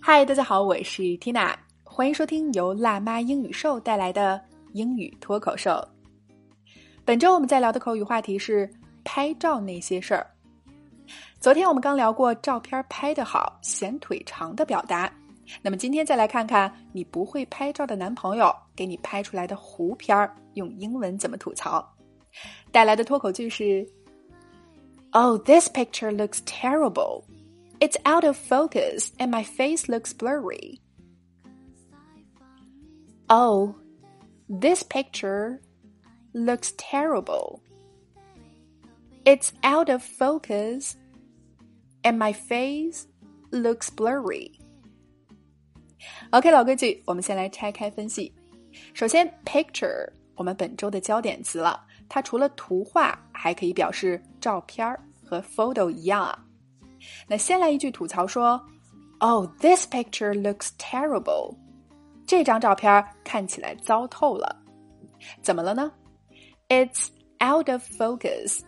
嗨，大家好，我是 Tina，欢迎收听由辣妈英语秀带来的英语脱口秀。本周我们在聊的口语话题是拍照那些事儿。昨天我们刚聊过照片拍得好、显腿长的表达，那么今天再来看看你不会拍照的男朋友给你拍出来的糊片儿，用英文怎么吐槽？带来的脱口句是：Oh, this picture looks terrible. It's out of focus and my face looks blurry. Oh, this picture looks terrible. It's out of focus and my face looks blurry. OK，老规矩，我们先来拆开分析。首先，picture 我们本周的焦点词了， 它除了图画，还可以表示照片儿，和 photo 一样啊。那先来一句吐槽说：“Oh, this picture looks terrible。”这张照片看起来糟透了。怎么了呢？It's out of focus.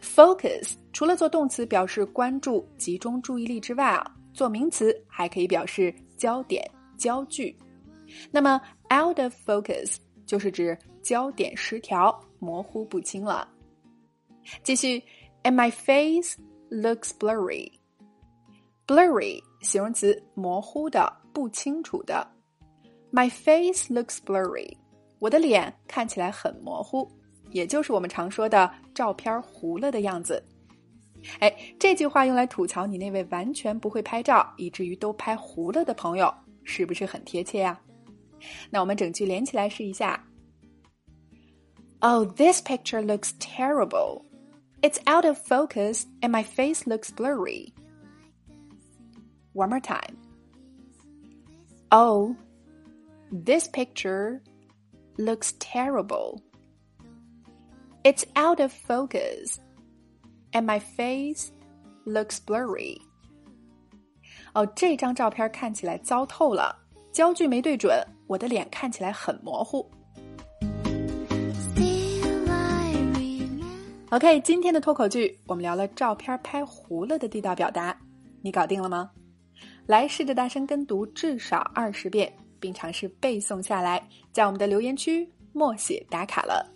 Focus 除了做动词表示关注、集中注意力之外啊，做名词还可以表示焦点、焦距。那么 out of focus 就是指焦点失调、模糊不清了。继续，and my face looks blurry. Blurry 形容词，模糊的、不清楚的。My face looks blurry. 我的脸看起来很模糊，也就是我们常说的照片糊了的样子。哎，这句话用来吐槽你那位完全不会拍照，以至于都拍糊了的朋友，是不是很贴切呀？那我们整句连起来试一下。Oh, this picture looks terrible. It's out of focus and my face looks blurry. One more time. Oh, this picture looks terrible. It's out of focus and my face looks blurry. 哦，这张照片看起来糟透了，焦距没对准，我的脸看起来很模糊。 OK，今天的脱口剧我们聊了照片拍糊了的地道表达，你搞定了吗？来试着大声跟读至少二十遍，并尝试背诵下来，在我们的留言区默写打卡了。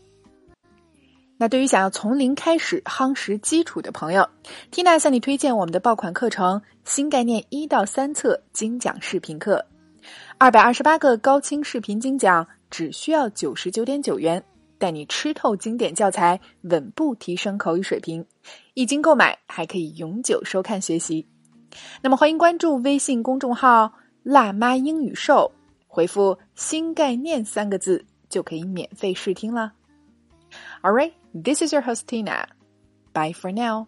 那对于想要从零开始夯实基础的朋友，Tina 向你推荐我们的爆款课程《新概念一到三册精讲视频课》，二百二十八个高清视频精讲，只需要九十九点九元。带你吃透经典教材，稳步提升口语水平。一经购买，还可以永久收看学习。那么，欢迎关注微信公众号“辣妈英语秀”，回复“新概念”三个字，就可以免费试听了。All right, this is your host Tina. Bye for now.